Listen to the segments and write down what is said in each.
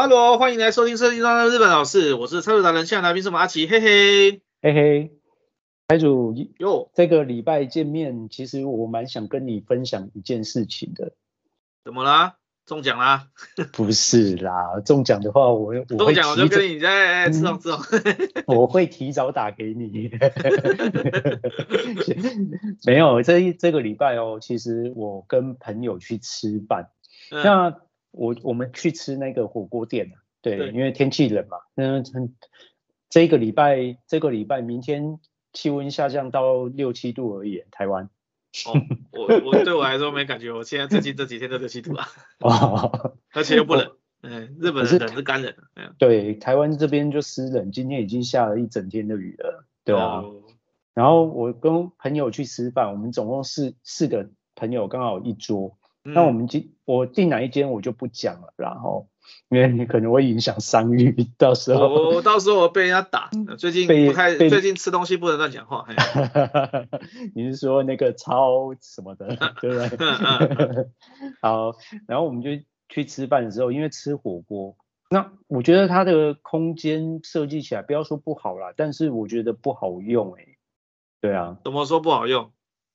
哈喽，欢迎来收听《车经中的日本老师》，我是车主达人，现在来宾是我们阿奇，嘿嘿，嘿嘿，台主哟，这个礼拜见面，其实我蛮想跟你分享一件事情的。怎么啦？中奖啦？不是啦，中奖的话我，我中奖我就跟你在吃东吃东，我会提早打给你。没有，这一这个礼拜哦，其实我跟朋友去吃饭，嗯、那。我我们去吃那个火锅店对，对，因为天气冷嘛，嗯，这个礼拜这个礼拜明天气温下降到六七度而已，台湾。哦，我我对我来说没感觉，我现在最近这几天都六七度啊。哦，而且又不冷，嗯，日本是冷是干冷，对，台湾这边就湿冷，今天已经下了一整天的雨了，对啊。哦、然后我跟朋友去吃饭，我们总共四四个朋友，刚好一桌。那我们今我订哪一间我就不讲了，然后因为你可能会影响商誉，到时候我到时候我被人家打。最近不太最近吃东西不能乱讲话。你是说那个超什么的，对不对？好，然后我们就去吃饭的时候，因为吃火锅，那我觉得它的空间设计起来不要说不好啦，但是我觉得不好用哎、欸。对啊。怎么说不好用？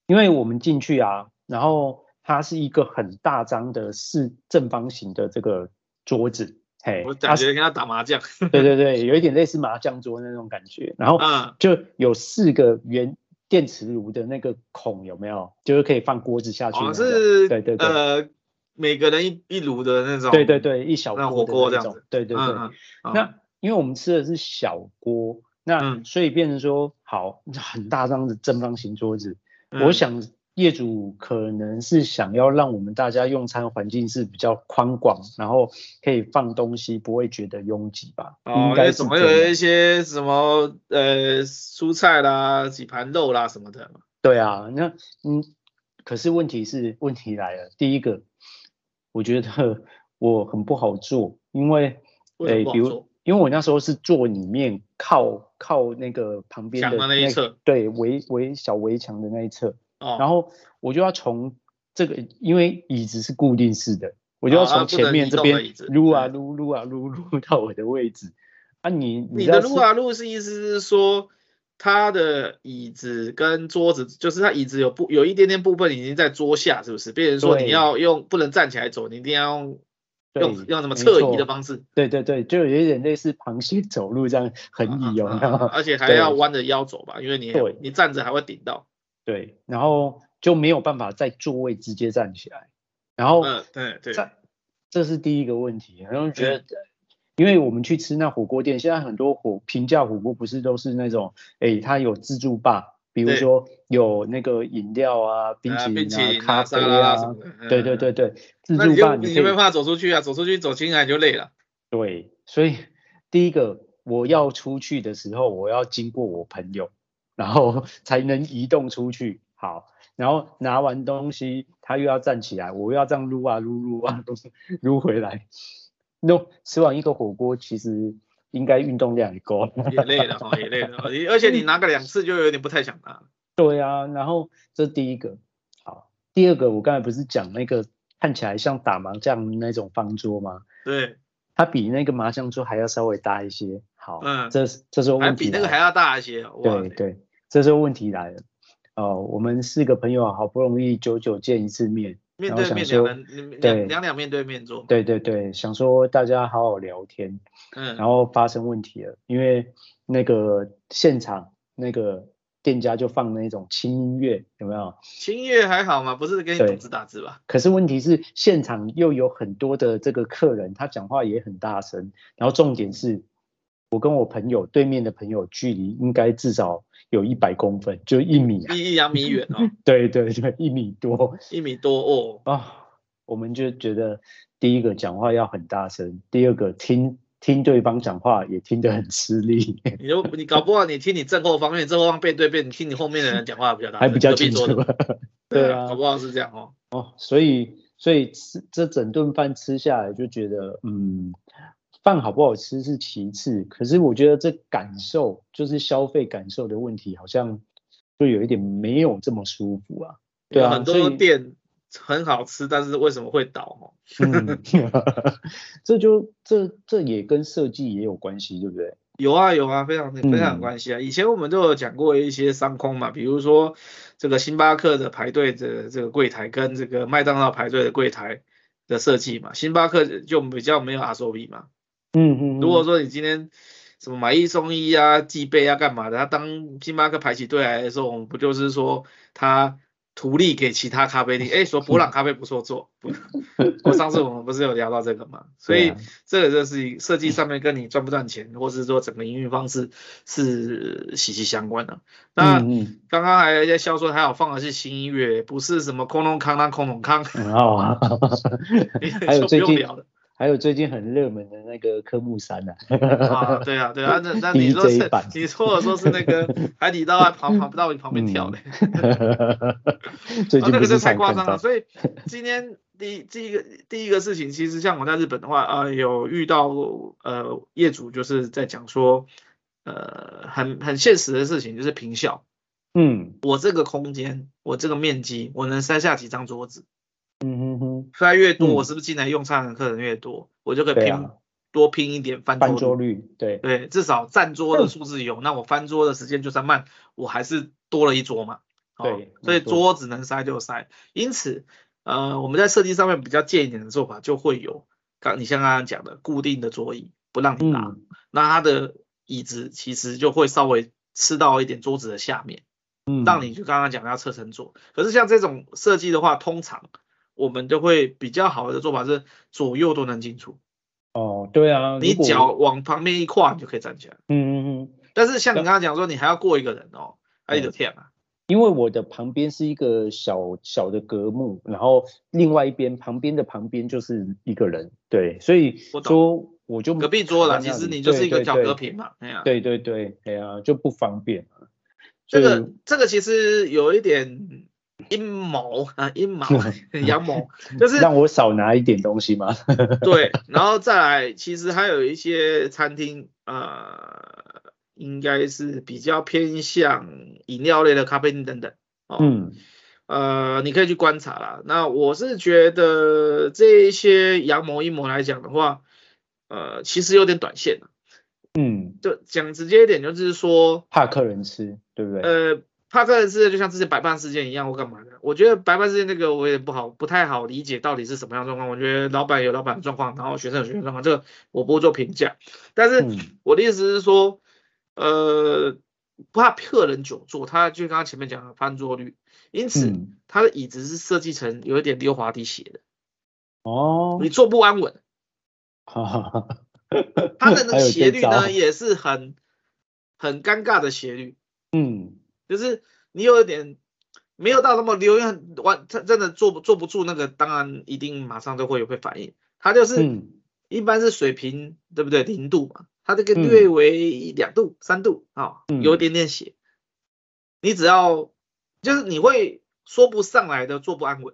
因为我们进去啊，然后。它是一个很大张的四正方形的这个桌子，嘿，我感觉跟他打麻将，对对对，有一点类似麻将桌那种感觉。然后，就有四个圆电磁炉的那个孔，有没有？就是可以放锅子下去。哦，是，对对对，呃，每个人一一炉的那种，对对对，一小锅火锅这样子，对对对。嗯嗯、那因为我们吃的是小锅，那所以变成说，好，很大张的正方形桌子，嗯、我想。业主可能是想要让我们大家用餐环境是比较宽广，然后可以放东西，不会觉得拥挤吧？哦，应该总会有一些什么呃蔬菜啦、几盘肉啦什么的。对啊，那嗯，可是问题是问题来了，第一个，我觉得我很不好做，因为诶，比如因为我那时候是坐里面靠靠那个旁边的那一侧，对围围小围墙的那一侧。然后我就要从这个，因为椅子是固定式的，我就要从前面这边撸啊撸撸啊撸撸到我的位置。啊你，你你的撸啊撸是意思是说，他的椅子跟桌子，就是他椅子有部有一点点部分已经在桌下，是不是？变成说你要用不能站起来走，你一定要用用用什么侧移的方式？对对对，就有一点类似螃蟹走路这样横移哦，而且还要弯着腰走吧，因为你你站着还会顶到。对，然后就没有办法在座位直接站起来，然后，嗯，对对，这是第一个问题。然后觉得，因为我们去吃那火锅店，现在很多火平价火锅不是都是那种，哎，它有自助吧，比如说有那个饮料啊、冰淇淋啊、咖啡啊什么的。对对对对，自助吧，你没办法走出去啊，走出去走进来就累了。对，所以第一个我要出去的时候，我要经过我朋友。然后 才能移动出去，好，然后拿完东西，他又要站起来，我又要这样撸啊撸撸啊撸撸回来。那吃完一个火锅，其实应该运动量也够。也累了哈，也累了，而且你拿个两次就有点不太想拿。对啊，然后这是第一个，好，第二个我刚才不是讲那个看起来像打麻将那种方桌吗？对，它比那个麻将桌还要稍微大一些。好，嗯，这这时候问题比那个还要大一些。对对。这时候问题来了，哦，我们四个朋友好不容易久久见一次面，面对面两人，对，两两面对面坐，对对对，想说大家好好聊天，嗯，然后发生问题了，因为那个现场那个店家就放那种轻音乐，有没有？轻音乐还好吗？不是给你打字打字吧？可是问题是现场又有很多的这个客人，他讲话也很大声，然后重点是。我跟我朋友对面的朋友距离应该至少有一百公分，就一米，一一两米远哦。对对对，一米多，一米多哦。啊、哦，我们就觉得第一个讲话要很大声，第二个听听对方讲话也听得很吃力。你就你搞不好你听你正后方面，正后方背对背，你听你后面的人讲话比较大声，还比较清楚。对啊，搞不好是这样哦。哦，所以所以吃这整顿饭吃下来就觉得嗯。饭好不好吃是其次，可是我觉得这感受就是消费感受的问题，好像就有一点没有这么舒服啊。对啊，很多店很好吃，但是为什么会倒？嗯，这就这这也跟设计也有关系，对不对？有啊有啊，非常非常有关系啊。以前我们都有讲过一些商空嘛，比如说这个星巴克的排队的这个柜台跟这个麦当劳排队的柜台的设计嘛，星巴克就比较没有 SOP 嘛。嗯嗯。如果说你今天什么买一送一啊、寄杯啊干嘛的，他当星巴克排起队来的时候，我们不就是说他。图利给其他咖啡店，哎，说博朗咖啡不错做，我上次我们不是有聊到这个嘛，所以这个就是设计上面跟你赚不赚钱，或是说整个营运方式是息息相关的。那刚刚还在笑说他有放的是新音乐，不是什么空隆康当空隆康，哦，还有最近。还有最近很热门的那个科目三啊，啊，对啊，对啊，那那你 说是，你说我说是那个海底捞还跑跑不到你旁边跳的，最近那个就太夸张了。所以今天第第一个第一个事情，其实像我在日本的话，呃，有遇到呃业主就是在讲说，呃，很很现实的事情就是平效，嗯，我这个空间，我这个面积，我能塞下几张桌子。嗯哼哼，塞越多，我是不是进来用餐的客人越多，我就可以拼多拼一点翻翻桌率？对对，至少占桌的数字有，那我翻桌的时间就算慢，我还是多了一桌嘛。对，所以桌子能塞就塞。因此，呃，我们在设计上面比较贱一点的做法，就会有刚你像刚刚讲的固定的桌椅不让你拿，那它的椅子其实就会稍微吃到一点桌子的下面，嗯，让你就刚刚讲的要侧身坐。可是像这种设计的话，通常我们都会比较好的做法是左右都能进出。哦，对啊，你脚往旁边一跨，你就可以站起来。嗯嗯嗯。但是像你刚刚讲说，你还要过一个人哦，还有天啊。因为我的旁边是一个小小的隔幕，然后另外一边旁边的旁边就是一个人，对，所以说我就隔壁桌了，其实你就是一个小隔屏嘛，哎呀，对对对，哎呀，就不方便。这个这个其实有一点。阴谋啊，阴谋，阳谋，就是让我少拿一点东西嘛？对，然后 再来，其实还有一些餐厅，呃，应该是比较偏向饮料类的咖啡厅等等，哦，嗯，呃，你可以去观察啦。那我是觉得这一些阳谋阴谋来讲的话，呃，其实有点短线，嗯，就讲直接一点，就是说怕客人吃，对不对？呃。他个人事就像之前白饭事件一样，或干嘛的？我觉得白饭事件那个我也不好，不太好理解到底是什么样状况。我觉得老板有老板的状况，然后学生有学生状况，这个我不会做评价。但是我的意思是说，呃，不怕客人久坐，他就刚刚前面讲的翻桌率，因此他的椅子是设计成有一点溜滑梯斜的。哦，你坐不安稳。哈哈哈。他的 那个斜率呢，也是很很尴尬的斜率。嗯。就是你有一点没有到那么流，因为完他真的坐不坐不住那个，当然一定马上都会有会反应。它就是一般是水平，嗯、对不对？零度嘛，它这个略微两度、三度啊、哦，有一点点斜。你只要就是你会说不上来的坐不安稳，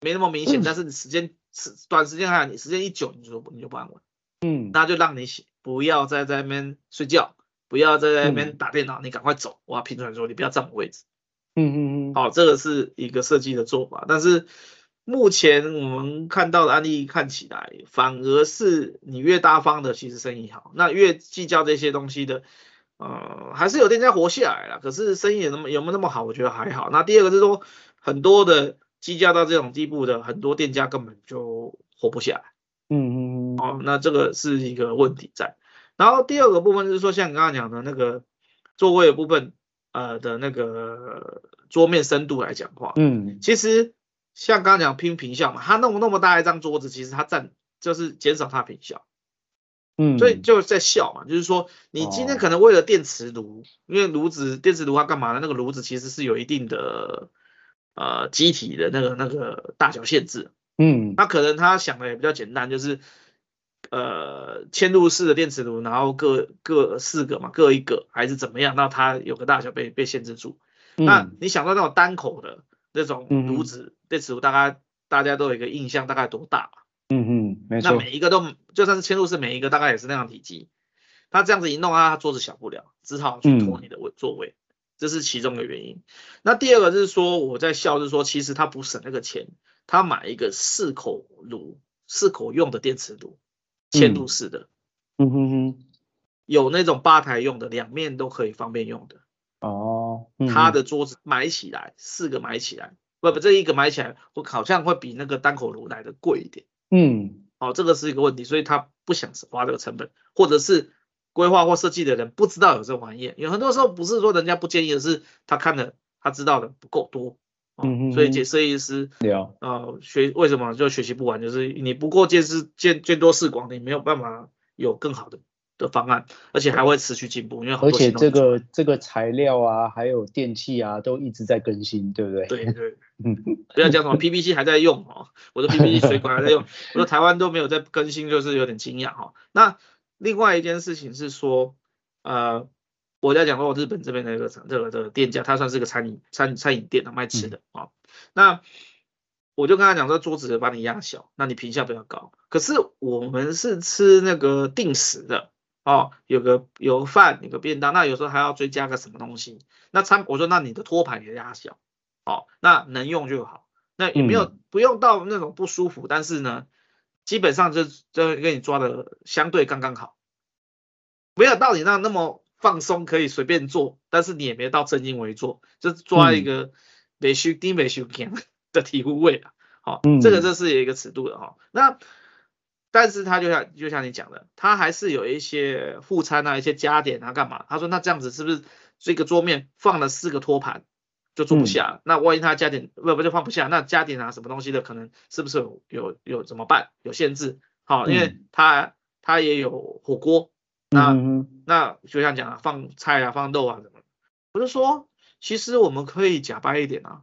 没那么明显，但是你时间时短时间还有你时间一久，你就你就不安稳。嗯，那就让你写，不要再在那边睡觉。不要在那边打电脑，嗯、你赶快走，我要拼出来说，你不要占我位置。嗯嗯嗯。好，这个是一个设计的做法，但是目前我们看到的案例看起来，反而是你越大方的，其实生意好，那越计较这些东西的，呃，还是有店家活下来了。可是生意有那么有没有那么好？我觉得还好。那第二个是说，很多的计较到这种地步的，很多店家根本就活不下来。嗯嗯嗯。哦，那这个是一个问题在。然后第二个部分就是说，像你刚刚讲的那个座位的部分，呃的那个桌面深度来讲的话，嗯，其实像刚刚讲拼平效嘛，它弄那么大一张桌子，其实它占就是减少它平效，嗯，所以就在笑嘛，就是说你今天可能为了电磁炉，因为炉子电磁炉它干嘛呢？那个炉子其实是有一定的呃机体的那个那个大小限制，嗯，那可能他想的也比较简单，就是。呃，嵌入式的电磁炉，然后各各四个嘛，各一个还是怎么样？那它有个大小被被限制住。嗯、那你想到那种单口的那种炉子、嗯、电磁炉，大概大家都有一个印象，大概多大？嗯嗯，没错。那每一个都就算是嵌入式，每一个大概也是那样体积。它这样子一弄啊，它桌子小不了，只好去拖你的位座位。这是其中的原因。那第二个就是说，我在笑，就是说，其实他不省那个钱，他买一个四口炉、四口用的电磁炉，嵌入式的，嗯哼哼，有那种吧台用的，两面都可以方便用的。哦，他的桌子买起来四个买起来，不不，这一个买起来，我好像会比那个单口炉来的贵一点。嗯，哦，这个是一个问题，所以他不想花这个成本，或者是规划或设计的人不知道有这玩意，有很多时候不是说人家不建议，而是他看的他知道的不够多。哦、嗯，所以解设计师，啊、呃，学为什么就学习不完，就是你不过见识见见多识广，你没有办法有更好的。的方案，而且还会持续进步，因为而且这个这个材料啊，还有电器啊，都一直在更新，对不对？对对，嗯，不要讲什么 PPC 还在用哦，我的 PPC 水管还在用，我说台湾都没有在更新，就是有点惊讶哈。那另外一件事情是说，呃，我在讲说我日本这边的一个这个这个店家，他算是个餐饮餐餐饮店啊，卖吃的啊、嗯。那我就跟他讲说，桌子把你压小，那你评价比较高。可是我们是吃那个定时的。哦，有个有饭，有个便当，那有时候还要追加个什么东西。那餐我说，那你的托盘也压小，哦，那能用就好。那也没有、嗯、不用到那种不舒服，但是呢，基本上就就给你抓的相对刚刚好，没有到你那那么放松，可以随便做，但是你也没到正襟危坐，就抓一个没修低没修强 的体护位啊。好、哦，这个这是有一个尺度的哈、哦。那但是他就像就像你讲的，他还是有一些副餐啊，一些加点啊，干嘛？他说那这样子是不是这个桌面放了四个托盘就坐不下？嗯、那万一他加点不不就放不下？那加点啊什么东西的可能是不是有有有怎么办？有限制？好，因为他他也有火锅，那、嗯、那就像讲啊，放菜啊，放肉啊什么？不是说其实我们可以假掰一点啊，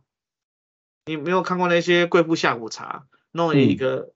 你没有看过那些贵妇下午茶弄一个、嗯。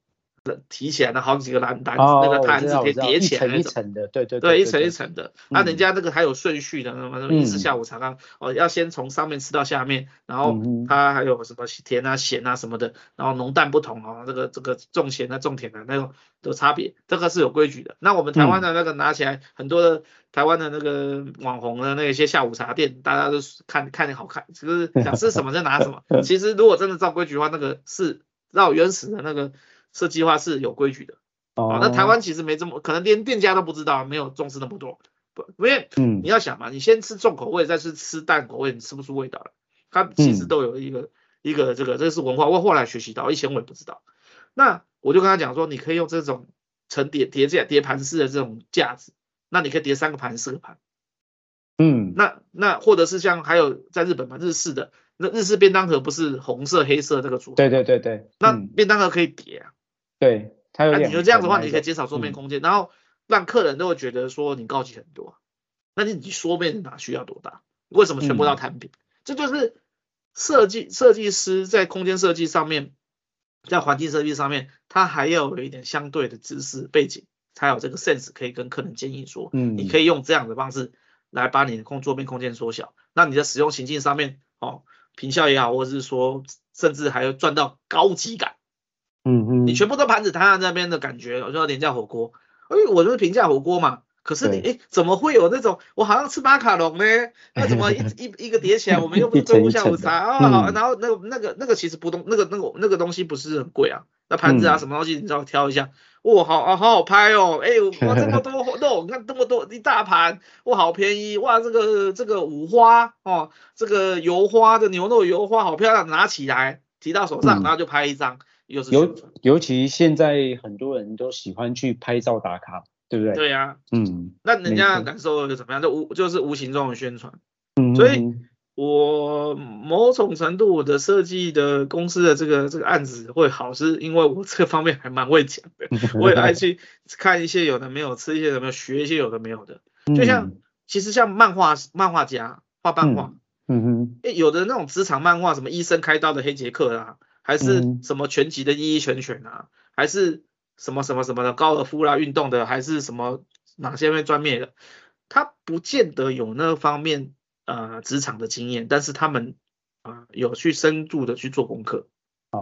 提起来的好几个篮篮子，那个坛子可以叠起来那种，一层一层的，对对对，一层一层的。那人家那个还有顺序的，什么一次下午茶啊，哦，要先从上面吃到下面，然后它还有什么甜啊、咸啊什么的，然后浓淡不同啊，这个这个重咸啊、重甜的那种的差别，这个是有规矩的。那我们台湾的那个拿起来，很多的台湾的那个网红的那些下午茶店，大家都看看好看，就是想吃什么就拿什么。其实如果真的照规矩的话，那个是绕原始的那个。设计化是有规矩的，哦，那台湾其实没这么，可能连店家都不知道，没有重视那么多，不，因为，嗯，你要想嘛，你先吃重口味，再去吃淡口味，你吃不出味道来，它其实都有一个、嗯、一个这个，这个是文化，我后来学习到，以前我也不知道，那我就跟他讲说，你可以用这种层叠叠架叠盘式的这种架子，那你可以叠三个盘四个盘，嗯，那那或者是像还有在日本嘛，日式的那日式便当盒不是红色黑色这个组合，对对对对，那便当盒可以叠啊。对，他有、啊、你就这样子的话，你可以减少桌面空间、嗯，然后让客人都会觉得说你高级很多。那你你桌面哪需要多大？为什么全部要摊平、嗯？这就是设计设计师在空间设计上面，在环境设计上面，他还要有一点相对的知识背景，才有这个 sense 可以跟客人建议说，嗯，你可以用这样的方式来把你的空桌面空间缩小。那你的使用情境上面，哦，平效也好，或者是说甚至还要赚到高级感。嗯嗯，你全部都盘子摊在那边的感觉，我说廉价火锅，哎，我就是平价火锅嘛。可是你，哎，怎么会有那种我好像吃马卡龙呢？那怎么一一 一个叠起来，我们又不是中午下午茶啊？好，然后那个那个那个其实不动，那个那个那个东西不是很贵啊。那盘子啊什么东西，你知道挑一下，哇，好啊，好好拍哦，哎，哇，这么多肉，你看这么多一大盘，哇，好便宜，哇，这个这个五花哦，这个油花的牛肉油花好漂亮，拿起来提到手上，然后就拍一张。尤尤其现在很多人都喜欢去拍照打卡，对不对？对呀、啊，嗯，那人家感受又怎么样？就无就是无形中的宣传，嗯，所以我某种程度我的设计的公司的这个这个案子会好，是因为我这方面还蛮会讲的，我也爱去看一些有的没有，吃一些有没有，学一些有的没有的，就像其实像漫画漫画家画漫画，嗯哼，诶，有的那种职场漫画，什么医生开刀的黑杰克啊。还是什么拳击的一一拳拳啊，还是什么什么什么的高尔夫啦运动的，还是什么哪些面专业的，他不见得有那方面呃职场的经验，但是他们啊、呃、有去深度的去做功课，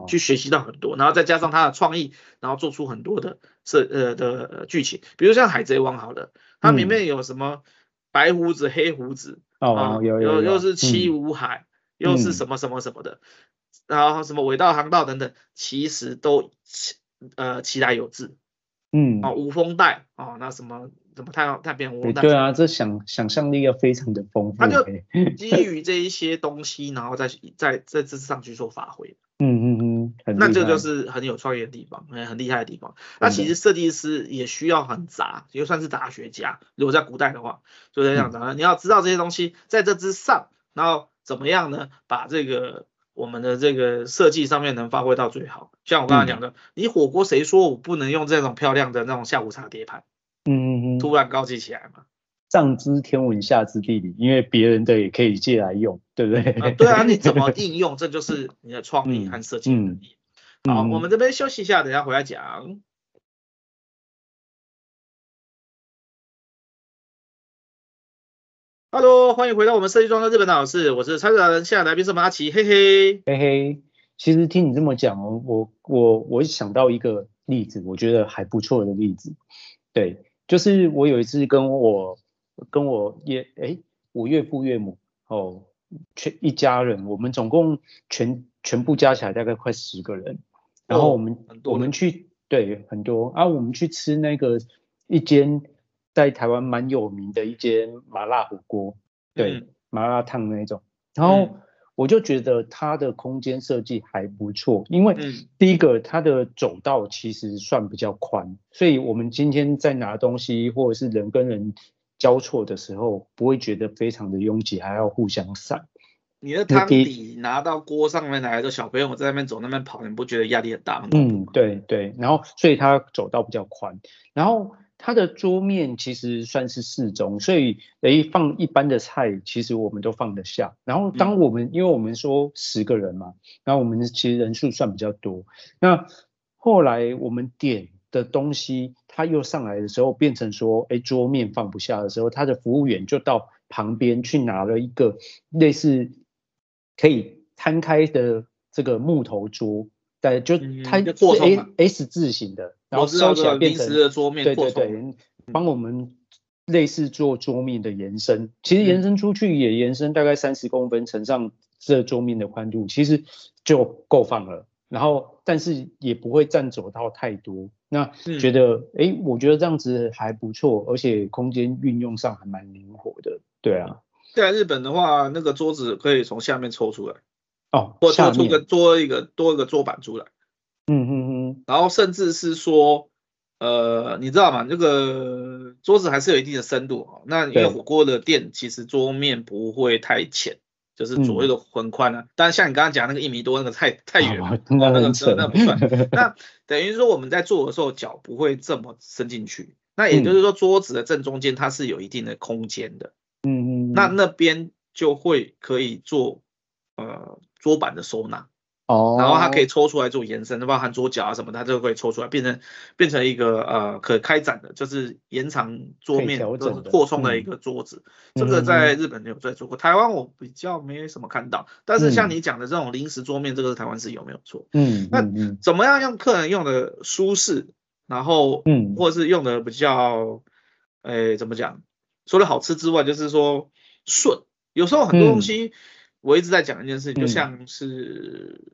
去学习到很多，然后再加上他的创意，然后做出很多的设呃的剧情，比如像海贼王好了，它里面有什么？白胡子、黑胡子，哦，有有又是七武海，又是什么什么什么的，然后什么尾道航道等等，其实都呃其来有自。嗯，啊，无风带啊，那什么什么太阳太平洋无风带，对啊，这想想象力要非常的丰富。他就 基于这一些东西，然后再再在这上去做发挥。嗯嗯嗯，那这就是很有创意的地方，很厉害的地方。那其实设计师也需要很杂，也算是杂学家。如果在古代的话，就是这样子，嗯、你要知道这些东西在这之上，然后怎么样呢？把这个。我们的这个设计上面能发挥到最好，像我刚才讲的，嗯、你火锅谁说我不能用这种漂亮的那种下午茶碟盘？嗯嗯嗯，突然高级起来嘛？上知天文下知地理，因为别人的也可以借来用，对不对？啊对啊，你怎么应用，这就是你的创意和设计能力。嗯嗯、好，我们这边休息一下，等下回来讲。哈喽，欢迎回到我们设计装的日本老师，我是参展人，现在来宾是马奇，嘿嘿嘿嘿。其实听你这么讲哦，我我我想到一个例子，我觉得还不错的例子。对，就是我有一次跟我跟我岳哎，我岳父岳母哦，全一家人，我们总共全全部加起来大概快十个人，然后我们、哦、我们去对很多啊，我们去吃那个一间。在台湾蛮有名的一间麻辣火锅，对，嗯、麻辣烫那种。然后我就觉得它的空间设计还不错，因为第一个它的走道其实算比较宽，所以我们今天在拿东西或者是人跟人交错的时候，不会觉得非常的拥挤，还要互相散。你的汤底拿到锅上面来的小朋友在那边走那边跑，你不觉得压力很大吗？嗯，对对。然后所以它走道比较宽，然后。它的桌面其实算是适中，所以诶放一般的菜，其实我们都放得下。然后当我们、嗯、因为我们说十个人嘛，然后我们其实人数算比较多。那后来我们点的东西，它又上来的时候，变成说，诶桌面放不下的时候，他的服务员就到旁边去拿了一个类似可以摊开的这个木头桌。对，就它是 A S 字形的，然后收起来变成的桌面，对对对，帮我们类似做桌面的延伸，其实延伸出去也延伸大概三十公分，乘上这桌面的宽度，其实就够放了。然后，但是也不会占走道太多。那觉得，哎、嗯，我觉得这样子还不错，而且空间运用上还蛮灵活的。对啊，在日本的话，那个桌子可以从下面抽出来。哦，或做出个多一个多一个桌板出来，嗯嗯嗯，然后甚至是说，呃，你知道吗？这个桌子还是有一定的深度啊。那因为火锅的店其实桌面不会太浅，就是左右的横宽啊。嗯、但像你刚刚讲那个一米多那个太太远了，那那个那不算。那等于说我们在做的时候脚不会这么伸进去。那也就是说桌子的正中间它是有一定的空间的，嗯嗯，那那边就会可以做呃。桌板的收纳，哦，然后它可以抽出来做延伸，包含桌脚啊什么，它就可以抽出来，变成变成一个呃可开展的，就是延长桌面扩充的一个桌子。嗯、这个在日本有在做过，嗯、台湾我比较没什么看到。但是像你讲的这种临时桌面，嗯、这个是台湾是有没有错？嗯，那怎么样让客人用的舒适，然后嗯，或者是用的比较，哎，怎么讲？除了好吃之外，就是说顺。有时候很多东西。嗯我一直在讲一件事情，就像是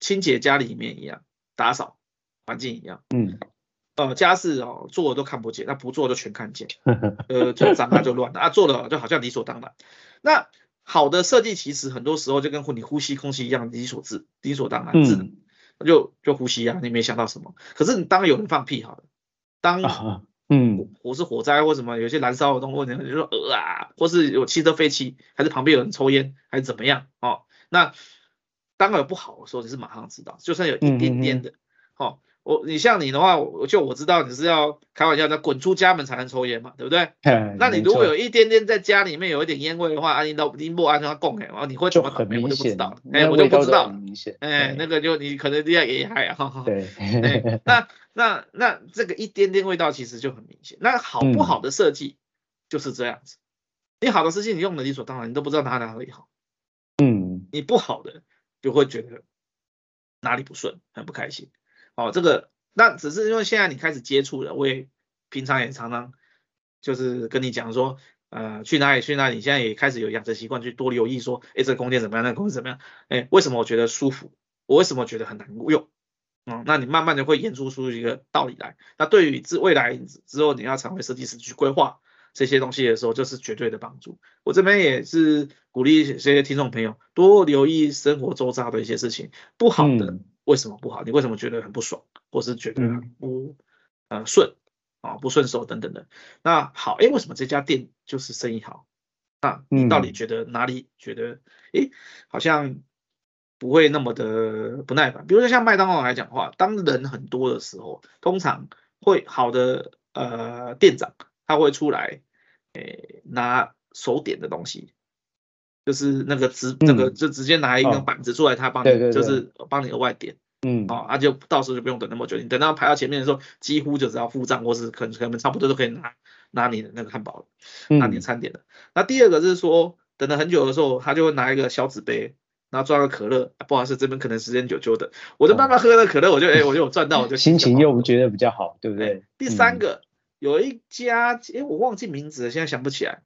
清洁家里面一样，打扫环境一样。嗯，呃，家事哦，做了都看不见，那不做就全看见。呃，就脏了就乱了啊，做了就好像理所当然。那好的设计其实很多时候就跟你呼吸空气一样，理所自理所当然，自就就呼吸啊，你没想到什么。可是你当有人放屁好了，当。嗯，火是火灾或什么，有些燃烧的东西，你就说呃啊，或是有汽车废气，还是旁边有人抽烟，还是怎么样哦？那当然有不好的时候，你是马上知道，就算有一点点的，哦，我你像你的话，我就我知道你是要开玩笑那，滚出家门才能抽烟嘛，对不对？嗯、那你如果有一点点在家里面有一点烟味的话，安你都你不安全供哎，你会怎么倒霉？我就不知道，哎，我就不知道，哎，那个就你可能要也害啊，对，那。那那这个一点点味道其实就很明显。那好不好的设计就是这样子。嗯、你好的设计你用的理所当然，你都不知道哪哪里好。嗯，你不好的就会觉得哪里不顺，很不开心。哦，这个那只是因为现在你开始接触了，我也平常也常常就是跟你讲说，呃去哪里去哪里，现在也开始有养成习惯去多留意说，哎，这个空间怎么样，那个空间怎么样？哎，为什么我觉得舒服？我为什么觉得很难用？嗯，那你慢慢的会演出出一个道理来。那对于之未来之后你要成为设计师去规划这些东西的时候，就是绝对的帮助。我这边也是鼓励这些听众朋友多留意生活周遭的一些事情，不好的、为什么不好？你为什么觉得很不爽，或是觉得不呃顺啊不顺手等等的？那好，哎，为什么这家店就是生意好？那你到底觉得哪里觉得哎好像？不会那么的不耐烦，比如说像麦当劳来讲的话，当人很多的时候，通常会好的呃店长他会出来，诶拿手点的东西，就是那个直那个就直接拿一个板子出来，他帮你就是帮你额外点，嗯，哦，那就到时候就不用等那么久，你等到排到前面的时候，几乎就只要付账或是可能可能差不多都可以拿拿你的那个汉堡了，拿你的餐点了。那第二个是说，等了很久的时候，他就会拿一个小纸杯。然后装个可乐，不好意思，这边可能时间久久的，我就慢慢喝了可乐，我就哎，我就有赚到，我就心情又觉得比较好，对不对？第三个，有一家，哎，我忘记名字了，现在想不起来。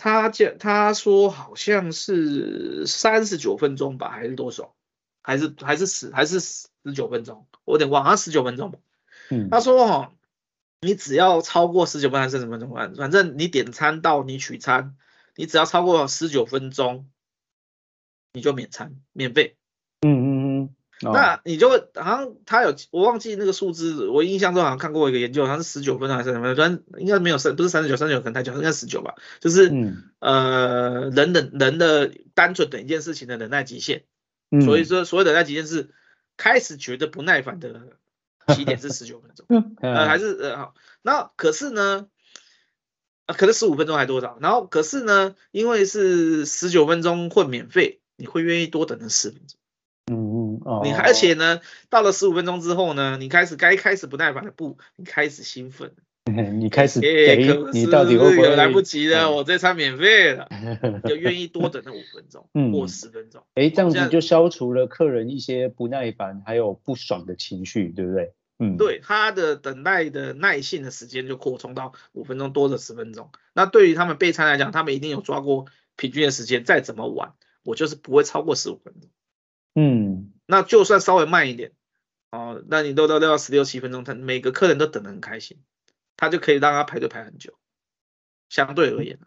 他叫他说好像是三十九分钟吧，还是多少？还是还是十还是十九分钟？我有点忘，好像十九分钟吧。嗯，他说哦，你只要超过十九分还是三十分钟，反正你点餐到你取餐，你只要超过十九分钟。你就免餐免费，嗯嗯嗯，那你就会好像他有我忘记那个数字，我印象中好像看过一个研究，好像是十九分钟还是什么，反正应该没有三，不是三十九，三十九可能太久，应该十九吧，就是、嗯、呃人的人的单纯等一件事情的忍耐极限，嗯、所以说所谓的忍耐极限是开始觉得不耐烦的起点是 十九分钟，呃还是呃好，那可是呢？可能十五分钟还多少？然后可是呢，因为是十九分钟会免费。你会愿意多等那十分钟？你而且呢，到了十五分钟之后呢，你开始该开始不耐烦的不，你开始兴奋。你开始给，你到底会不会来不及了？我这餐免费了，就愿意多等那五分钟嗯或十分钟。哎，这样子就消除了客人一些不耐烦还有不爽的情绪，对不对？嗯，对，他的等待的耐性的时间就扩充到五分钟多的十分钟。那对于他们备餐来讲，他们一定有抓过平均的时间，再怎么晚。我就是不会超过十五分钟，嗯，那就算稍微慢一点，哦，那你都都都要十六七分钟，他每个客人都等得很开心，他就可以让他排队排很久，相对而言，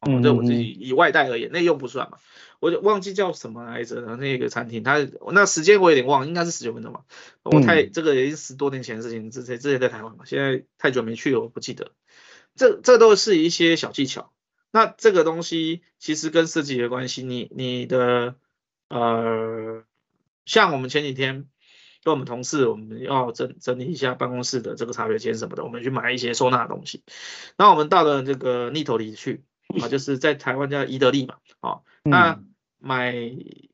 哦，对我自己以外带而言，那用不算嘛，我就忘记叫什么来着，那个餐厅，他那时间我有点忘，应该是十九分钟吧，我太这个也是十多年前的事情，之前之前在台湾嘛，现在太久没去了，我不记得，这这都是一些小技巧。那这个东西其实跟设计有关系，你你的呃，像我们前几天跟我们同事，我们要整整理一下办公室的这个茶水间什么的，我们去买一些收纳的东西。那我们到了这个逆头里去 啊，就是在台湾叫宜得利嘛，啊，那买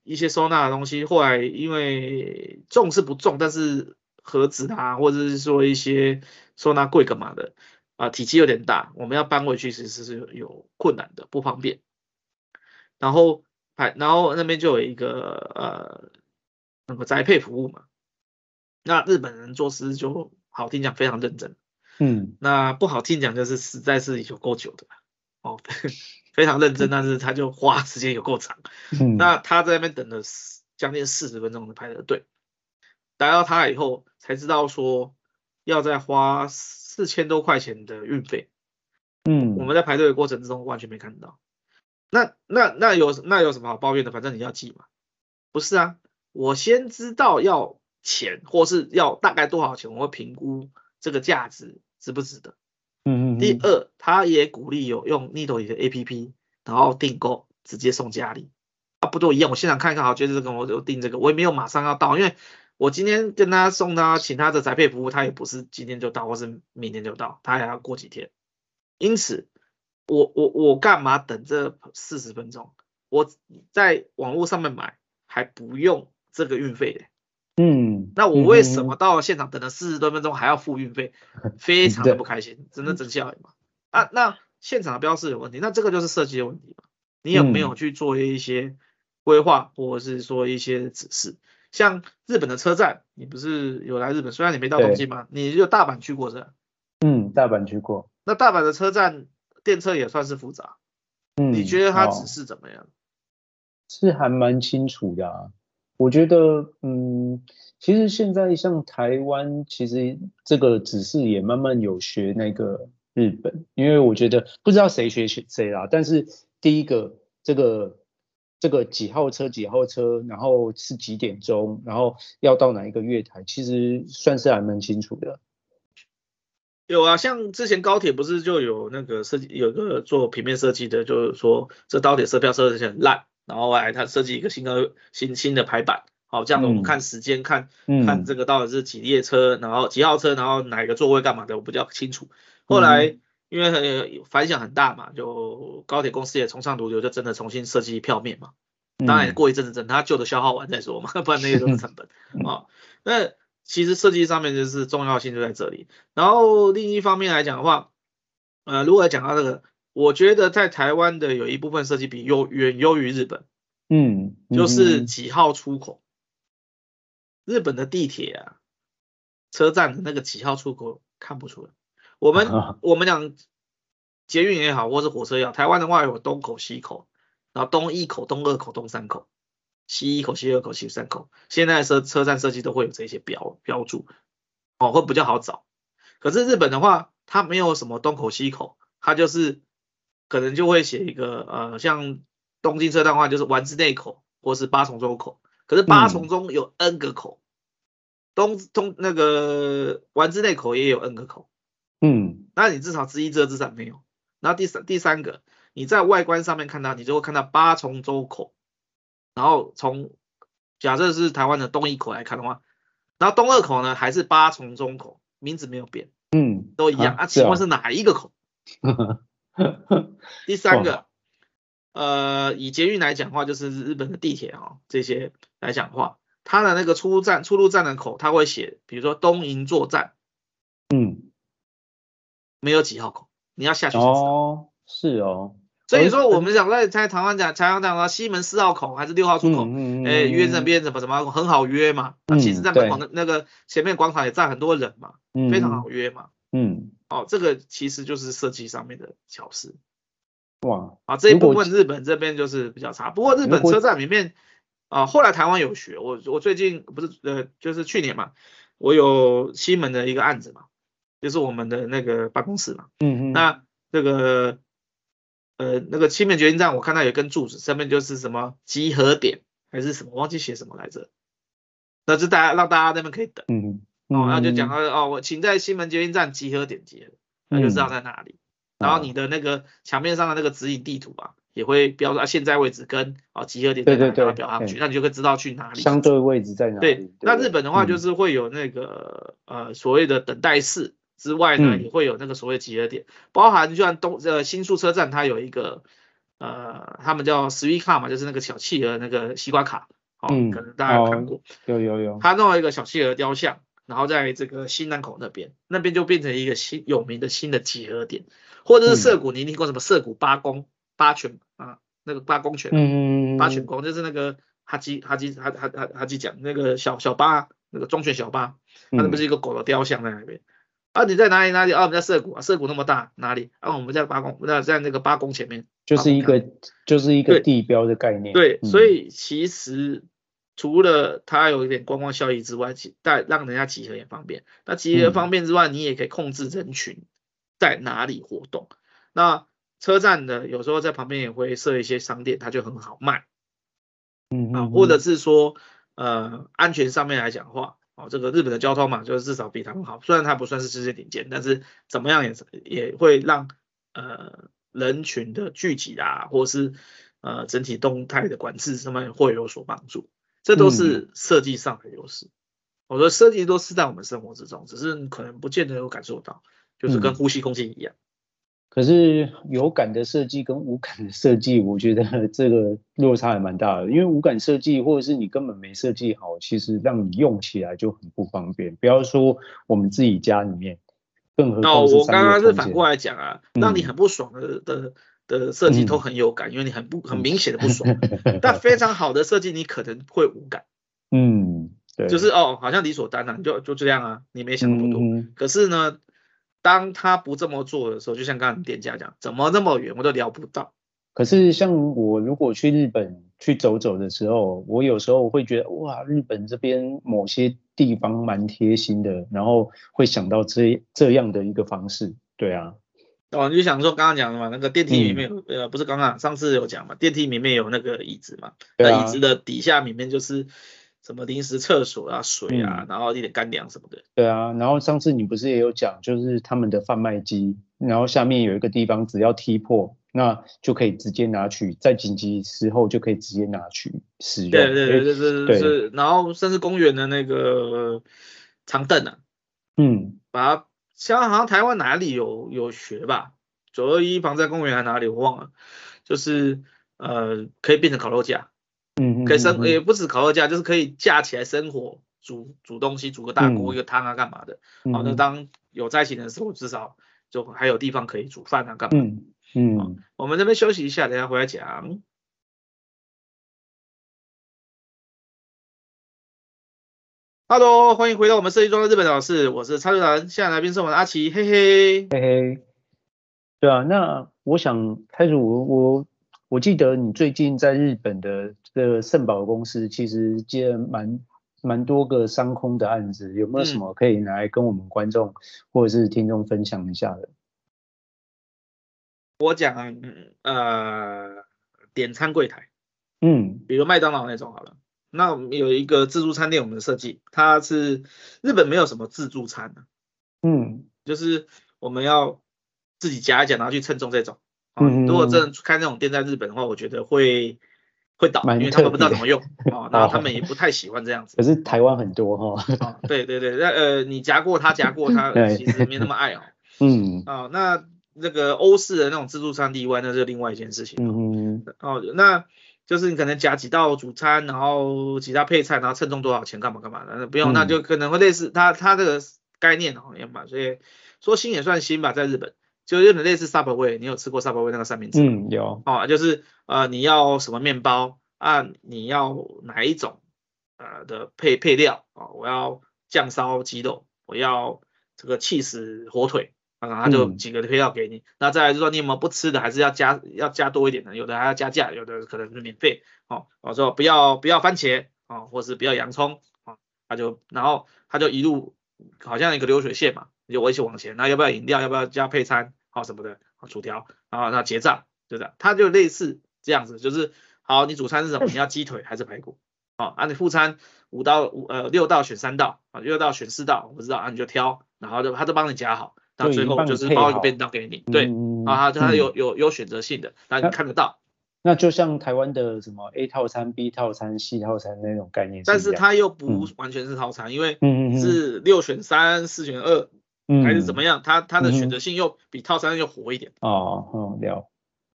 一些收纳的东西，后来因为重是不重，但是盒子啊，或者是说一些收纳柜干嘛的。啊，体积有点大，我们要搬回去其实是有困难的，不方便。然后还然后那边就有一个呃那个宅配服务嘛，那日本人做事就好听讲非常认真，嗯，那不好听讲就是实在是有够久的哦，非常认真，但是他就花时间有够长，嗯，那他在那边等了将近四十分钟的排的队，来到他以后才知道说要再花。四千多块钱的运费，嗯，我们在排队的过程之中完全没看到。那那那有那有什么好抱怨的？反正你要寄嘛。不是啊，我先知道要钱或是要大概多少钱，我会评估这个价值值不值得。嗯嗯。第二，他也鼓励有用 Nitori 的 APP，然后订购直接送家里。啊，不都一样？我现场看一看，好，就是这个我就订这个，我也没有马上要到，因为。我今天跟他送他，请他的宅配服务，他也不是今天就到，或是明天就到，他还要过几天。因此，我我我干嘛等这四十分钟？我在网络上面买还不用这个运费的。嗯，那我为什么到了现场等了四十多分钟还要付运费？非常的不开心，真的真笑嘛？啊，那现场的标示有问题，那这个就是设计的问题嘛？你有没有去做一些规划，或者是说一些指示？像日本的车站，你不是有来日本？虽然你没到东京嘛，你就大阪去过是吧？嗯，大阪去过。那大阪的车站电车也算是复杂，嗯，你觉得它指示怎么样？是还蛮清楚的啊。我觉得，嗯，其实现在像台湾，其实这个只是也慢慢有学那个日本，因为我觉得不知道谁学谁啦，但是第一个这个这个几号车几号车，然后是几点钟，然后要到哪一个月台，其实算是还蛮清楚的。有啊，像之前高铁不是就有那个设计，有个做平面设计的，就是说这高铁车票设计很烂。然后来，他设计一个新的新新的排版，好，这样子我们看时间，看看这个到底是几列车，然后几号车，然后哪一个座位干嘛的，我比较清楚。后来因为反响很大嘛，就高铁公司也从善如流，就真的重新设计票面嘛。当然过一阵子等它旧的消耗完再说嘛，不然那些都是成本啊。那其实设计上面就是重要性就在这里。然后另一方面来讲的话，呃，如果讲到这个。我觉得在台湾的有一部分设计比优远优于日本，嗯，就是几号出口，日本的地铁啊，车站的那个几号出口看不出来。我们我们讲捷运也好，或是火车也好，台湾的话有东口西口，然后东一口、东二口、东三口，西一口、西二口、西三口。现在车车站设计都会有这些标标注，哦，会比较好找。可是日本的话，它没有什么东口西口，它就是。可能就会写一个呃，像东京车站的话，就是丸之内口或是八重洲口。可是八重中有 N 个口，嗯、东东那个丸之内口也有 N 个口。嗯，那你至少之一、之二、之三没有。然后第三第三个，你在外观上面看到，你就会看到八重洲口。然后从假设是台湾的东一口来看的话，然后东二口呢还是八重洲口，名字没有变，嗯，都一样啊。请问是哪一个口？第三个，呃，以捷运来讲的话，就是日本的地铁哈，这些来讲的话，它的那个出入站、出入站的口，它会写，比如说东营座站，嗯，没有几号口，你要下去哦，是哦，所以说我们想在在台湾讲，台湾讲说西门四号口还是六号出口，嗯哎，约这。边怎么怎么很好约嘛，那其实在门口的那个前面广场也站很多人嘛，非常好约嘛，嗯。哦，这个其实就是设计上面的巧思。哇，啊，这一部分日本这边就是比较差。不过日本车站里面，啊，后来台湾有学。我我最近不是呃，就是去年嘛，我有西门的一个案子嘛，就是我们的那个办公室嘛。嗯嗯。那这个呃那个西门捷运站，我看到有一根柱子，上面就是什么集合点还是什么，忘记写什么来着。那就大家让大家那边可以等。嗯。哦，那就讲到哦，我请在西门捷运站集合点集合，那就知道在哪里。嗯、然后你的那个墙面上的那个指引地图啊，也会标出啊现在位置跟啊集合点在哪里，对对对，标上去，那你就会知道去哪里。相对位置在哪里？对，那日本的话就是会有那个、嗯、呃所谓的等待室之外呢，也会有那个所谓集合点，嗯、包含就像东呃新宿车站，它有一个呃他们叫 Suica 卡嘛，就是那个小企鹅那个西瓜卡，哦，嗯、可能大家有看过，有有有，他弄了一个小企鹅雕像。然后在这个新南口那边，那边就变成一个新有名的新的集合点，或者是涩谷，你听过什么涩谷八公八泉啊？那个八公犬，嗯八泉宫就是那个哈基哈基哈哈哈哈基讲那个小小八那个忠犬小八，它那不是一个狗的雕像在那边？啊，你在哪里哪里？啊，我们在涩谷啊，涩谷那么大哪里？啊，我们在八公，那在那个八公前面，就是一个就是一个地标的概念。对，所以其实。除了它有一点观光效益之外，其带让人家集合也方便。那集合方便之外，你也可以控制人群在哪里活动。嗯、那车站的有时候在旁边也会设一些商店，它就很好卖。嗯，嗯，啊，或者是说呃安全上面来讲的话，哦，这个日本的交通嘛，就是至少比他们好。虽然它不算是世界顶尖，但是怎么样也也会让呃人群的聚集啊，或是呃整体动态的管制上面会有所帮助。这都是设计上的优势。嗯、我说设计都是在我们生活之中，只是可能不见得有感受到，就是跟呼吸空气一样。可是有感的设计跟无感的设计，我觉得这个落差还蛮大的。因为无感设计或者是你根本没设计好，其实让你用起来就很不方便。不要说我们自己家里面，更何况我刚刚是反过来讲啊，让你很不爽的的。嗯的设计都很有感，因为你很不很明显的不爽。但非常好的设计，你可能会无感。嗯，对，就是哦，好像理所当然，就就这样啊，你没想那么多。可是呢，当他不这么做的时候，就像刚刚店家讲，怎么那么远我都聊不到。可是像我如果去日本去走走的时候，我有时候会觉得哇，日本这边某些地方蛮贴心的，然后会想到这这样的一个方式，对啊。哦，你就想说刚刚讲的嘛，那个电梯里面有，嗯、呃，不是刚刚上次有讲嘛，电梯里面有那个椅子嘛，那、啊、椅子的底下里面就是什么临时厕所啊、水啊，嗯、然后一点干粮什么的。对啊，然后上次你不是也有讲，就是他们的贩卖机，然后下面有一个地方，只要踢破，那就可以直接拿取，在紧急时候就可以直接拿取使用。对对对对对对，是，然后甚至公园的那个长凳啊，嗯，把它。像好像台湾哪里有有学吧，九二一防灾公园还哪里我忘了，就是呃可以变成烤肉架，嗯，可以生也不止烤肉架，就是可以架起来生火煮煮东西，煮个大锅一个汤啊干嘛的，好，那当有灾情的时候至少就还有地方可以煮饭啊干嘛，嗯嗯，我们这边休息一下，等下回来讲。Hello，，欢迎回到我们设计中的日本老师，我是蔡瑞南，现在来宾是我们的阿奇，嘿嘿。嘿嘿。对啊，那我想开始我我我记得你最近在日本的这个圣宝公司，其实接了蛮蛮多个商空的案子，有没有什么可以来跟我们观众、嗯、或者是听众分享一下的？我讲呃点餐柜台，嗯，比如麦当劳那种好了。那我们有一个自助餐店，我们的设计，它是日本没有什么自助餐的，嗯，就是我们要自己夹一夹，然后去称重这种。嗯，如果真的开那种店在日本的话，我觉得会会倒，因为他们不知道怎么用，哦，然后他们也不太喜欢这样子。可是台湾很多哈。哦，对对对，那呃，你夹过他夹过他，其实没那么爱哦。嗯。哦，那那个欧式的那种自助餐例外，那是另外一件事情。嗯嗯。哦，那。就是你可能夹几道主餐，然后其他配菜，然后称重多少钱，干嘛干嘛的，那不用，那就可能会类似他他这个概念好像嘛，所以说新也算新吧，在日本就有点类似 Subway，你有吃过 Subway 那个三明治？嗯，有。哦，就是呃你要什么面包啊，你要哪一种呃的配配料啊，我要酱烧鸡肉，我要这个气死火腿。啊，他就几个配料给你，嗯、那再来就说你有没有不吃的，还是要加要加多一点的，有的还要加价，有的可能是免费。哦，我说不要不要番茄，哦，或是不要洋葱，哦，他就然后他就一路好像一个流水线嘛，你就我一起往前，那要不要饮料，要不要加配餐，好、哦、什么的，好薯条，然后那结账就这样，他就类似这样子，就是好，你主餐是什么？你要鸡腿还是排骨？哦，啊你副餐五道五呃六道选三道，啊六道选四道，我不知道啊你就挑，然后就他都帮你夹好。到最后就是包一个便当给你，对，啊，它有有有选择性的，那你看得到。那就像台湾的什么 A 套餐、B 套餐、C 套餐那种概念，但是它又不完全是套餐，因为是六选三、四选二，还是怎么样？它它的选择性又比套餐又活一点。哦，嗯，了。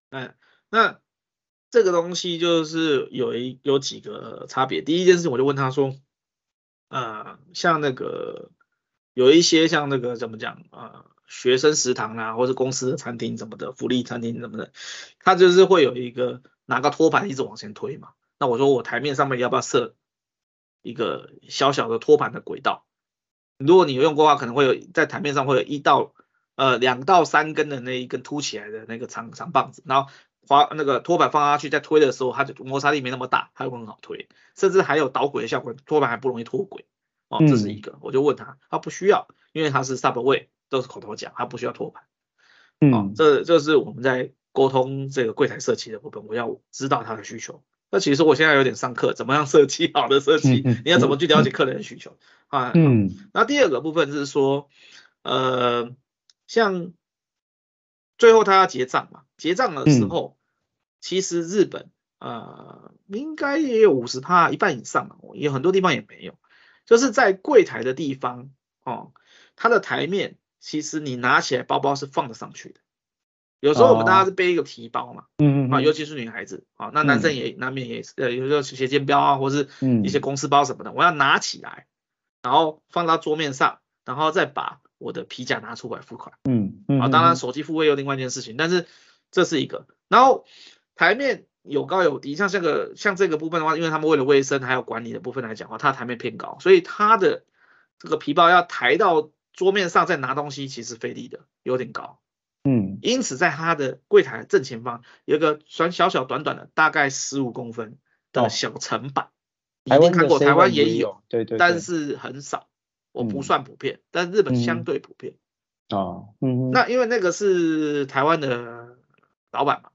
嗯，那这个东西就是有一有几个差别。第一件事情我就问他说，呃，像那个。有一些像那个怎么讲啊，学生食堂啊，或者公司的餐厅怎么的，福利餐厅怎么的，他就是会有一个拿个托盘一直往前推嘛。那我说我台面上面要不要设一个小小的托盘的轨道？如果你有用过的话，可能会有在台面上会有一到呃两到三根的那一根凸起来的那个长长棒子，然后滑那个托盘放下去，在推的时候，它就摩擦力没那么大，它会很好推，甚至还有导轨的效果，托板还不容易脱轨。哦，这是一个，我就问他，他不需要，因为他是 Subway，都是口头讲，他不需要托盘。嗯，哦，这这是我们在沟通这个柜台设计的部分，我要知道他的需求。那其实我现在有点上课，怎么样设计好的设计？你要怎么去了解客人的需求啊？嗯，那第二个部分是说，呃，像最后他要结账嘛，结账的时候，其实日本呃应该也有五十趴，一半以上，有很多地方也没有。就是在柜台的地方哦，它的台面其实你拿起来包包是放得上去的。有时候我们大家是背一个皮包嘛，嗯嗯啊，尤其是女孩子啊，那男生也难免也是呃，有时候斜肩包啊，或是一些公司包什么的，我要拿起来，然后放到桌面上，然后再把我的皮夹拿出来付款。嗯嗯啊，当然手机付费又另外一件事情，但是这是一个，然后台面。有高有低，像这个像这个部分的话，因为他们为了卫生还有管理的部分来讲的话，它的台面偏高，所以它的这个皮包要抬到桌面上再拿东西，其实费力的有点高。嗯，因此在他的柜台正前方有一个小小小短短的大概十五公分的小层板，你一定看过，台湾也有，对对，但是很少，我不算普遍，但日本相对普遍。哦，嗯，那因为那个是台湾的老板嘛，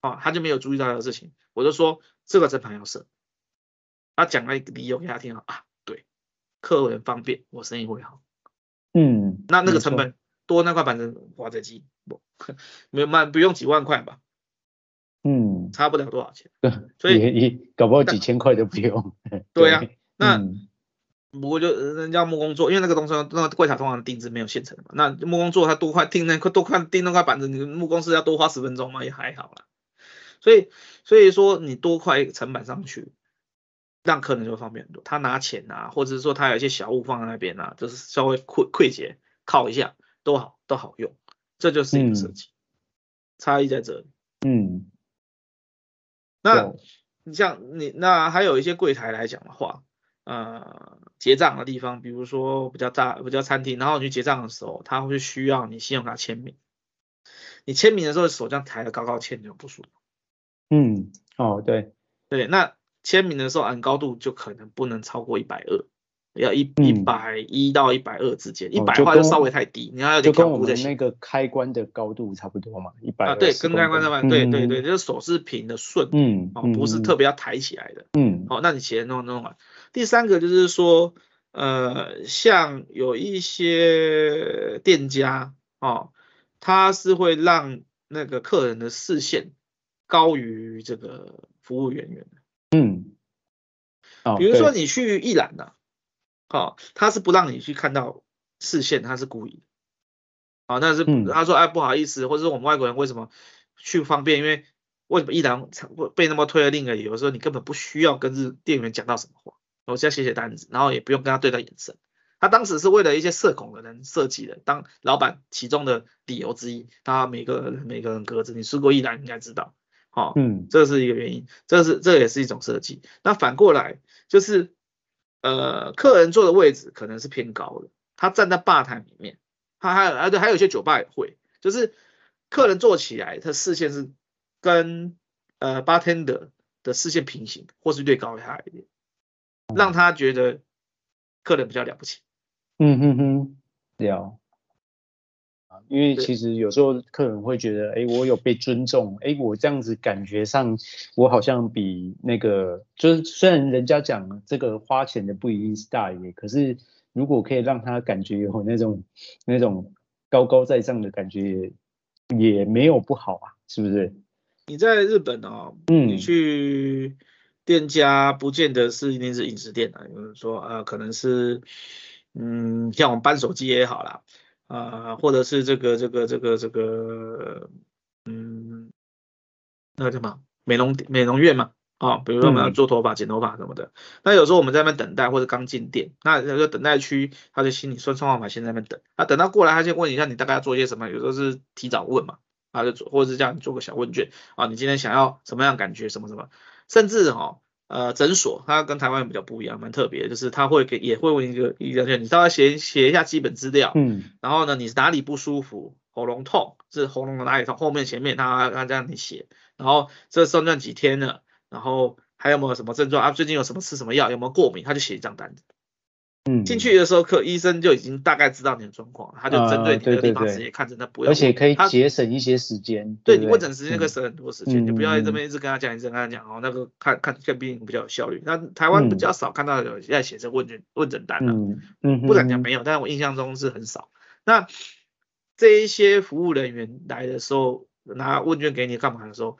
哦，他就没有注意到这个事情，我就说这个针盘要设，他讲了一个理由给他听啊，对，客人方便，我生意会好。嗯，那那个成本多那块板子挖掘机不没有卖不用几万块吧？嗯，差不了多少钱。对，所以你搞不好几千块都不用。对呀，那不过就人家木工做，因为那个东西那个柜台通常定制没有现成的嘛。那木工做他多块钉那块多块钉那块板子，你木工是要多花十分钟嘛，也还好啦。所以所以说你多块成本上去。让客人就会方便很多，他拿钱啊，或者是说他有一些小物放在那边啊，就是稍微溃溃解靠一下都好都好用，这就是一个设计，嗯、差异在这里。嗯，那你像你那还有一些柜台来讲的话，呃，结账的地方，比如说比较大比较餐厅，然后你去结账的时候，他会需要你信用卡签名，你签名的时候手这样抬的高高签就不舒服。嗯，哦对对，那。签名的时候，按高度就可能不能超过一百二，要一一百一到一百二之间，一百的话就稍微太低，你要有点高度就行。那个开关的高度差不多嘛，一百啊，对，跟开关差不多，对对对，就是手是平的顺，嗯，哦，不是特别要抬起来的，嗯，好，那你前弄弄完。第三个就是说，呃，像有一些店家哦，他是会让那个客人的视线高于这个服务人员的。嗯，比如说你去一览呐，好，他是不让你去看到视线，他是故意的，啊，那是他说哎不好意思，或者是我们外国人为什么去不方便？因为为什么一然被那么推了另一个理由，有时候你根本不需要跟日店员讲到什么话，我只要写写单子，然后也不用跟他对到眼神。他当时是为了一些社恐的人设计的，当老板其中的理由之一，他每个人每个人格子，你吃过一兰应该知道。好，嗯，这是一个原因，这是这也是一种设计。那反过来就是，呃，客人坐的位置可能是偏高的，他站在吧台里面，他还有啊对，还有一些酒吧也会，就是客人坐起来，他视线是跟呃 bartender 的视线平行，或是略高他一点，让他觉得客人比较了不起。嗯哼哼，了。因为其实有时候客人会觉得，哎，我有被尊重，哎，我这样子感觉上，我好像比那个，就是虽然人家讲这个花钱的不一定是大爷，可是如果可以让他感觉有那种那种高高在上的感觉，也没有不好啊，是不是？你在日本哦，嗯，你去店家不见得是一定是饮食店啊，有人说啊，可能是，嗯，像我们搬手机也好啦。啊，或者是这个这个这个这个，嗯，那个叫什么美容美容院嘛，啊，比如说我们要做头发、剪头发什么的。那有时候我们在那边等待，或者刚进店，那有时候等待区，他就心里说双方法先在那边等。啊等到过来，他先问一下你大概要做些什么，有时候是提早问嘛，啊，就做，或者是叫你做个小问卷啊，你今天想要什么样感觉，什么什么，甚至哈。呃，诊所它跟台湾比较不一样，蛮特别的，就是他会给也会问一个一个卷，你稍微写写一下基本资料，嗯，然后呢，你是哪里不舒服，喉咙痛是喉咙的哪里痛，后面前面他他这样你写，然后这算算几天了，然后还有没有什么症状啊？最近有什么吃什么药？有没有过敏？他就写一张单子。嗯，进去的时候，可医生就已经大概知道你的状况，他就针对你的地方直接看诊，那不要，而且可以节省一些时间。对，你问诊时间可以省很多时间，你不要在这边一直跟他讲，一直跟他讲哦，那个看看看病比较有效率。那台湾比较少看到有在写这问卷问诊单的，嗯，不敢讲没有，但是我印象中是很少。那这一些服务人员来的时候拿问卷给你干嘛的时候，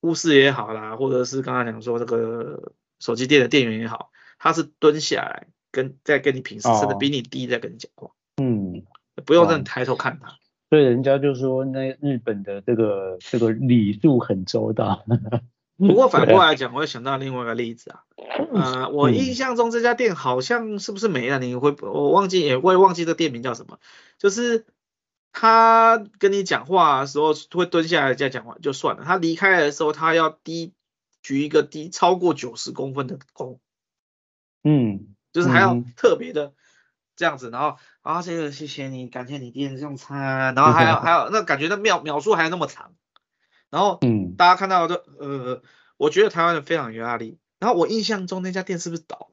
护士也好啦，或者是刚刚讲说这个手机店的店员也好，他是蹲下来。跟在跟你平时甚至比你低在跟你讲话，嗯，不用让你抬头看他。所以人家就说那日本的这个这个礼数很周到。不过反过来讲，我又想到另外一个例子啊，呃，我印象中这家店好像是不是没了？你会我忘记也会忘记这店名叫什么？就是他跟你讲话的时候会蹲下来再讲话就算了，他离开的时候他要低举一个低超过九十公分的弓，嗯。就是还要特别的这样子，然后啊这个谢谢你，感谢你今天用餐，然后还有 还有那感觉那秒秒数还那么长，然后嗯，大家看到的呃，我觉得台湾人非常有压力，然后我印象中那家店是不是倒？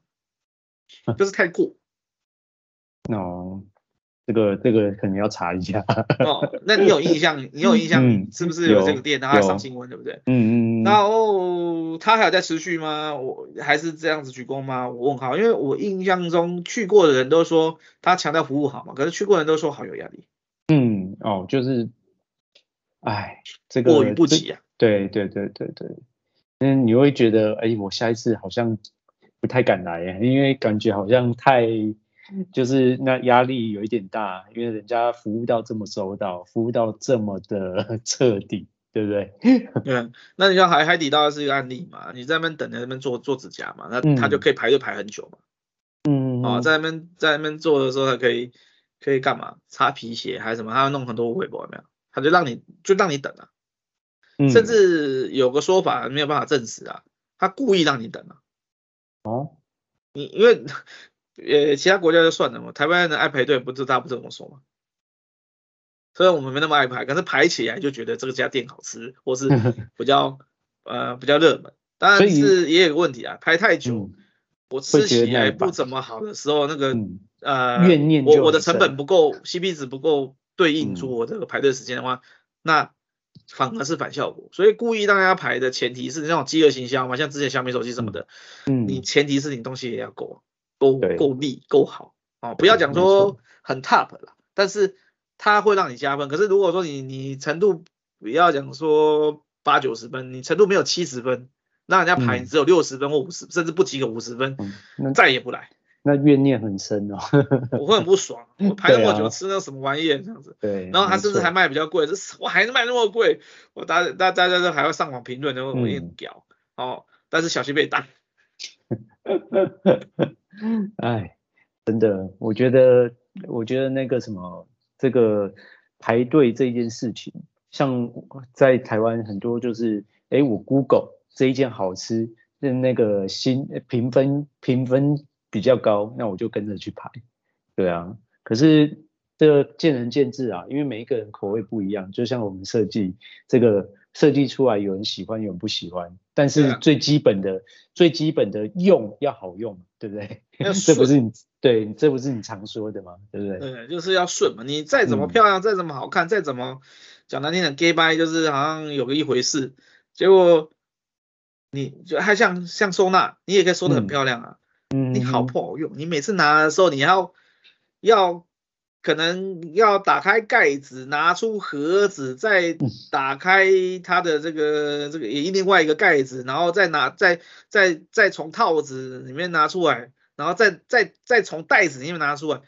就是太过。哦。这个这个可能要查一下哦。那你有印象？你有印象 是不是有这个店？然后上新闻对不对？嗯嗯。然后他还有在持续吗？我还是这样子鞠躬吗？我问号，因为我印象中去过的人都说他强调服务好嘛，可是去过的人都说好有压力。嗯哦，就是，哎，这个过于不及啊。对对对对对。嗯，你会觉得哎，我下一次好像不太敢来呀，因为感觉好像太。就是那压力有一点大，因为人家服务到这么周到，服务到这么的彻底，对不对？对，那你像海海底捞是一个案例嘛，你在那边等在那边做做指甲嘛，那他就可以排队排很久嘛。嗯，哦，在那边在那边做的时候，他可以可以干嘛？擦皮鞋还是什么？他要弄很多微博有没有？他就让你就让你等啊，嗯、甚至有个说法没有办法证实啊，他故意让你等啊。哦，你因为。呃，其他国家就算了嘛，台湾人爱排队，不是大家不这么说吗？虽然我们没那么爱排，可是排起来就觉得这个家店好吃，或是 比较呃比较热门。当然是也有个问题啊，排太久，嗯、我吃起来不怎么好的时候，那个、嗯、呃怨念我我的成本不够，CP 值不够对应出我这个排队时间的话，嗯、那反而是反效果。所以故意让大家排的前提是那种饥饿营销嘛，像之前小米手机什么的，嗯，你前提是你东西也要够。够够力够好哦，不要讲说很 top 了，但是它会让你加分。可是如果说你你程度不要讲说八九十分，你程度没有七十分，那人家排你只有六十分或五十，甚至不及格五十分，那再也不来。那怨念很深哦，我会很不爽。我排那么久吃那什么玩意儿这样子，对。然后他甚至还卖比较贵，这我还是卖那么贵，我大家大家都还要上网评论，然后我也很屌哦。但是小心被打。哎，真的，我觉得，我觉得那个什么，这个排队这件事情，像在台湾很多就是，哎，我 Google 这一件好吃，那那个新评分评分比较高，那我就跟着去排，对啊。可是这个见仁见智啊，因为每一个人口味不一样，就像我们设计这个。设计出来，有人喜欢，有人不喜欢，但是最基本的、啊、最基本的用要好用，对不对？这不是你对，这不是你常说的吗？对不对？对，就是要顺嘛。你再怎么漂亮，嗯、再怎么好看，再怎么讲难听点，gay bye 就是好像有个一回事。结果你就还像像收纳，你也可以收得很漂亮啊。嗯，你好不好用？你每次拿的时候，你要要。可能要打开盖子，拿出盒子，再打开它的这个这个也另外一个盖子，然后再拿再再再从套子里面拿出来，然后再再再从袋子里面拿出来。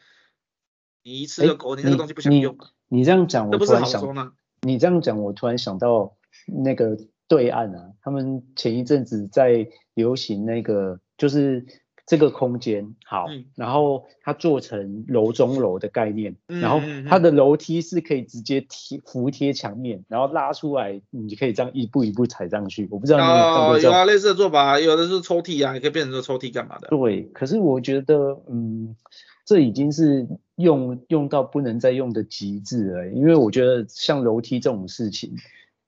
你一次就够，你那个东西不想用。你，这样讲，我突然想，这不是好说吗？你这样讲，我突然想到那个对岸啊，他们前一阵子在流行那个就是。这个空间好，嗯、然后它做成楼中楼的概念，嗯、然后它的楼梯是可以直接贴服贴墙面，然后拉出来，你可以这样一步一步踩上去。我不知道你有没有看过这种、哦、有啊，类似的做法，有的是抽屉啊，也可以变成这抽屉干嘛的？对，可是我觉得，嗯，这已经是用用到不能再用的极致了，因为我觉得像楼梯这种事情。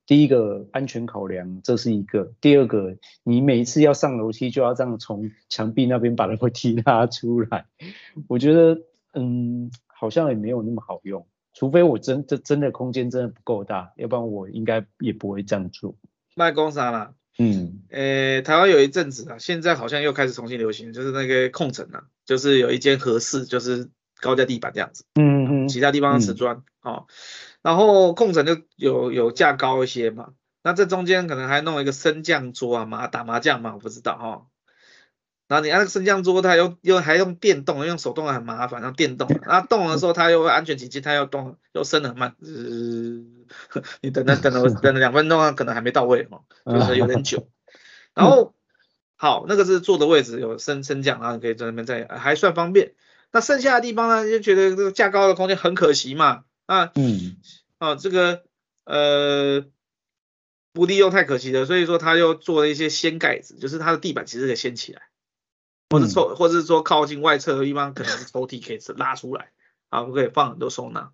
第一个安全考量，这是一个；第二个，你每一次要上楼梯就要这样从墙壁那边把楼梯拉出来，我觉得，嗯，好像也没有那么好用。除非我真这真的空间真的不够大，要不然我应该也不会这样做。卖公啥啦？嗯，诶，台湾有一阵子啊，现在好像又开始重新流行，就是那个空城啊，就是有一间合适，就是高架地板这样子。嗯嗯，其他地方是瓷砖，哦。然后空层就有有价高一些嘛，那这中间可能还弄一个升降桌啊，麻打麻将嘛，我不知道哈、哦。然后你按那个升降桌，它又又还用电动，用手动很麻烦，然后电动，然后动的时候它又会安全起见，它又动又升的很慢，呃，你等等等了 等了两分钟啊，可能还没到位哦，就是有点久。然后好，那个是坐的位置有升升降，然后你可以在那边再还算方便。那剩下的地方呢，就觉得这个价高的空间很可惜嘛。啊，嗯，哦，这个呃不利用太可惜了，所以说他又做了一些掀盖子，就是它的地板其实可以掀起来。或者抽，或者是说靠近外侧的地方，可能是抽屉可以拉出来，啊，可以放很多收纳。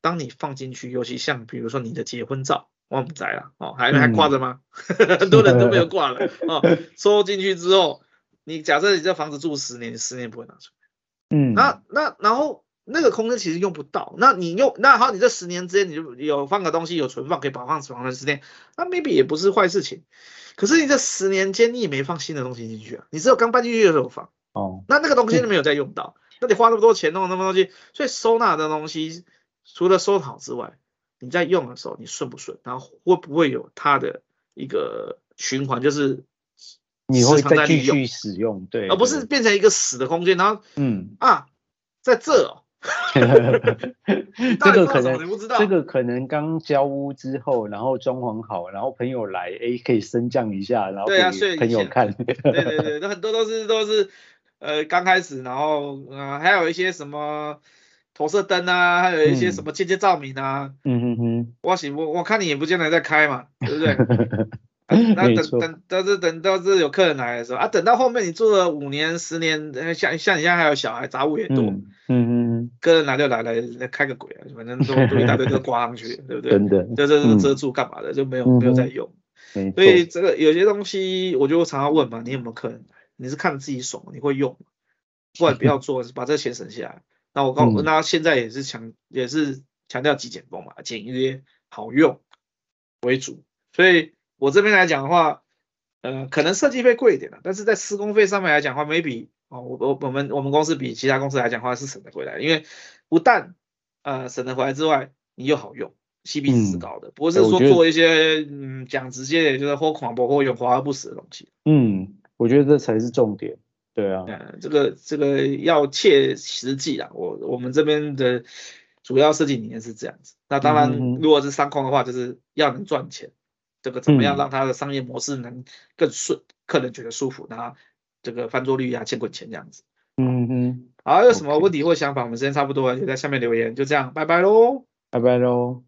当你放进去，尤其像比如说你的结婚照，我不在了，哦，还还挂着吗？嗯、很多人都没有挂了，哦，收进去之后，你假设你这房子住十年，你十年不会拿出来，嗯，那那然后那个空间其实用不到，那你用那好，你这十年之间你就有放个东西有存放可以保放存放的十年，那 maybe 也不是坏事情。可是你这十年间你也没放新的东西进去啊，你只有刚搬进去的时候放，哦，那那个东西都没有再用到，那你花那么多钱弄那么多东西，所以收纳的东西除了收好之外，你在用的时候你顺不顺，然后会不会有它的一个循环，就是你会再继续使用，对，而不是变成一个死的空间，然后嗯 啊，在这哦。这个可能不知道，这个可能刚交屋之后，然后装潢好，然后朋友来，哎，可以升降一下，然后给朋友看。对对对，那很多都是都是，呃，刚开始，然后呃，还有一些什么投射灯啊，还有一些什么间接照明啊。嗯哼哼。我行，我我看你也不见得在开嘛，对不对？啊、那等等，到是等到是有客人来的时候啊，等到后面你住了五年、十年，像像你现在还有小孩，杂物也多，嗯嗯嗯，客人来就来来来开个鬼啊，反正都都一大堆都挂上去，对不对？真的，就这是遮住干嘛的，就没有没有在用。所以这个有些东西，我就常常问嘛，你有没有客人来？你是看自己爽，你会用，不然不要做，把这个钱省下来。那我告诉，那现在也是强也是强调极简风嘛，简约好用为主，所以。我这边来讲的话，呃，可能设计费贵一点了，但是在施工费上面来讲的话，maybe 哦，我我我们我们公司比其他公司来讲的话是省得回来，因为不但呃省得回来之外，你又好用，CP 值是高的，嗯、不是说做一些嗯讲直接点就是或狂波或有华而不实的东西。嗯，我觉得这才是重点。对啊，嗯、这个这个要切实际啊，我我们这边的主要设计理念是这样子。那当然，如果是商空的话，就是要能赚钱。这个怎么样让它的商业模式能更顺，嗯、客人觉得舒服，然后这个翻桌率啊、钱滚钱这样子。嗯嗯。好，有什么问题或想法我们时间差不多了，就在下面留言。就这样，拜拜喽。拜拜喽。